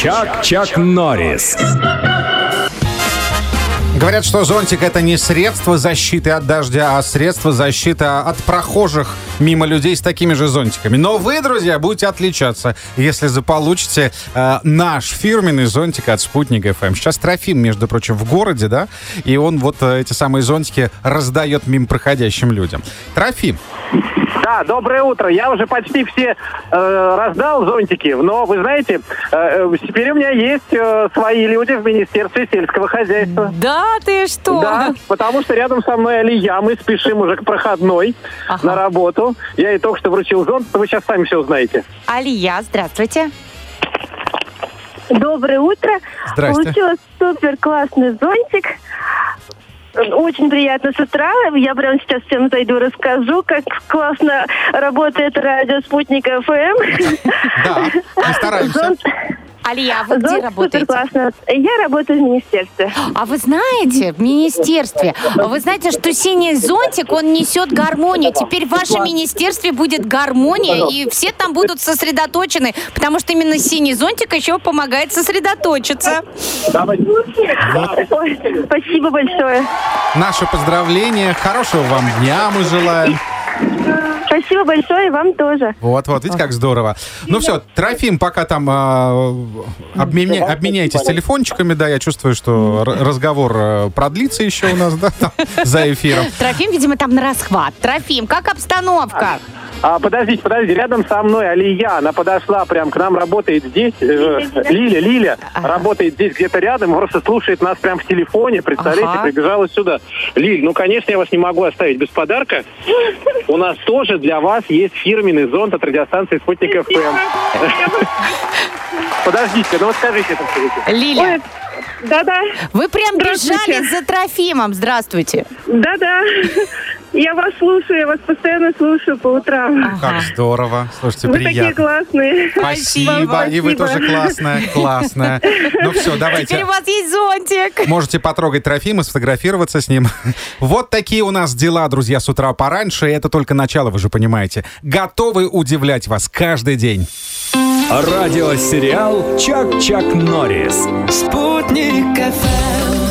Чак-Чак Норрис. Говорят, что зонтик это не средство защиты от дождя, а средство защиты от прохожих мимо людей с такими же зонтиками. Но вы, друзья, будете отличаться, если заполучите э, наш фирменный зонтик от Спутник FM. Сейчас Трофим, между прочим, в городе, да, и он вот э, эти самые зонтики раздает мимо проходящим людям. Трофим, Да, доброе утро. Я уже почти все э, раздал зонтики, но вы знаете, э, э, теперь у меня есть э, свои люди в Министерстве сельского хозяйства. Да, ты что? Да, потому что рядом со мной Алия, мы спешим уже к проходной Ага. на работу. Я ей только что вручил зонт, вы сейчас сами все узнаете. Алия, здравствуйте. Доброе утро. Здрасте. Получилось супер классный зонтик. Очень приятно с утра. Я прямо сейчас всем зайду, расскажу, как классно работает радио Спутник ФМ. да, мы стараемся. Зонт, Алия, а вы где зонт работаете? классно. Я работаю в министерстве. А вы знаете, в министерстве, вы знаете, что синий зонтик, он несет гармонию. Теперь в вашем министерстве будет гармония, и все там будут сосредоточены, потому что именно синий зонтик еще помогает сосредоточиться. Ой, спасибо большое. Наше поздравление, хорошего вам дня мы желаем. Спасибо большое, и вам тоже. Вот, вот, видите, как здорово. Ну все, Трофим, пока там э, обменя- обменяйтесь телефончиками, да, я чувствую, что разговор э, продлится еще у нас, да, там, за эфиром. Трофим, видимо, там на расхват. Трофим, как обстановка? А, подождите, подождите, рядом со мной Алия, она подошла прям к нам, работает здесь. э, Лиля, Лиля, Ага. работает здесь где-то рядом, просто слушает нас прям в телефоне, представляете, Ага. прибежала сюда. Лиль, ну, конечно, я вас не могу оставить без подарка. У нас тоже для вас есть фирменный зонт от радиостанции «Спутник ФМ». Подождите, ну вот скажите это все Лиля, Да-да, вы прям бежали за Трофимом. Здравствуйте. да-да. Я вас слушаю, я вас постоянно слушаю по утрам. Как здорово. Слушайте, Вы такие приятно. классные. Спасибо, Вам и вы спасибо. тоже классная, классная. Ну все, Теперь давайте. у вас есть зонтик. Можете потрогать Трофима, сфотографироваться с ним. Вот такие у нас дела, друзья, с утра пораньше. И Это только начало, вы же понимаете. Готовы удивлять вас каждый день. Радиосериал Чак-Чак Норрис. Спутник ФМ